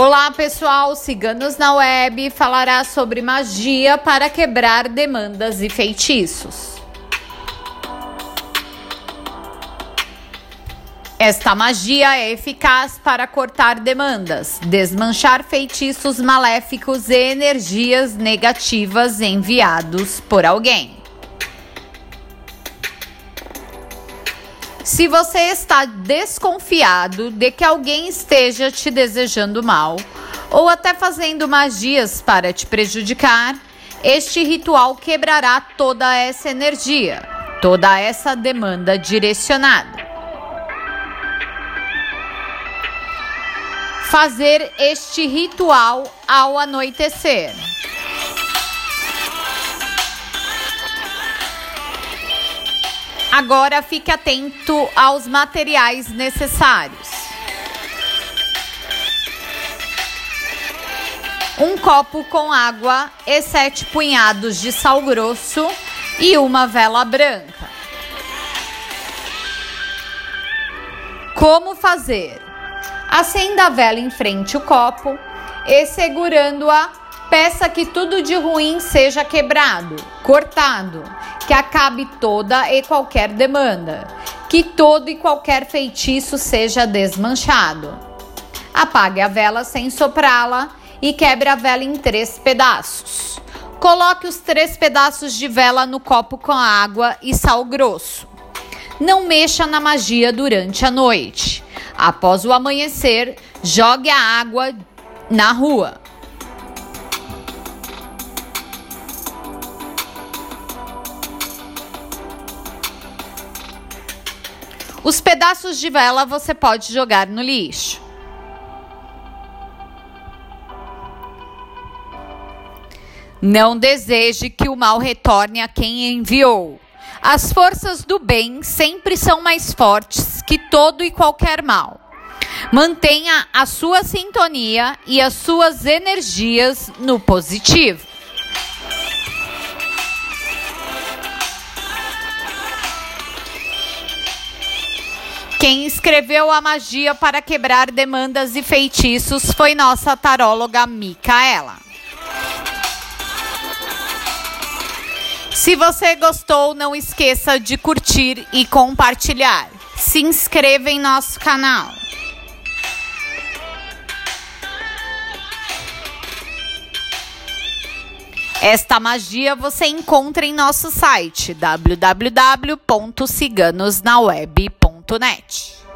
Olá pessoal, Ciganos na Web falará sobre magia para quebrar demandas e feitiços. Esta magia é eficaz para cortar demandas, desmanchar feitiços maléficos e energias negativas enviados por alguém. Se você está desconfiado de que alguém esteja te desejando mal ou até fazendo magias para te prejudicar, este ritual quebrará toda essa energia, toda essa demanda direcionada. Fazer este ritual ao anoitecer. Agora fique atento aos materiais necessários. Um copo com água e sete punhados de sal grosso e uma vela branca. Como fazer? Acenda a vela em frente ao copo e segurando-a, peça que tudo de ruim seja quebrado, cortado que acabe toda e qualquer demanda, que todo e qualquer feitiço seja desmanchado. Apague a vela sem soprá-la e quebre a vela em três pedaços. Coloque os três pedaços de vela no copo com água e sal grosso. Não mexa na magia durante a noite. Após o amanhecer, jogue a água na rua. Os pedaços de vela você pode jogar no lixo. Não deseje que o mal retorne a quem enviou. As forças do bem sempre são mais fortes que todo e qualquer mal. Mantenha a sua sintonia e as suas energias no positivo. Quem escreveu a magia para quebrar demandas e feitiços foi nossa taróloga Micaela. Se você gostou, não esqueça de curtir e compartilhar. Se inscreva em nosso canal. Esta magia você encontra em nosso site www.ciganosnaweb.com Tonete.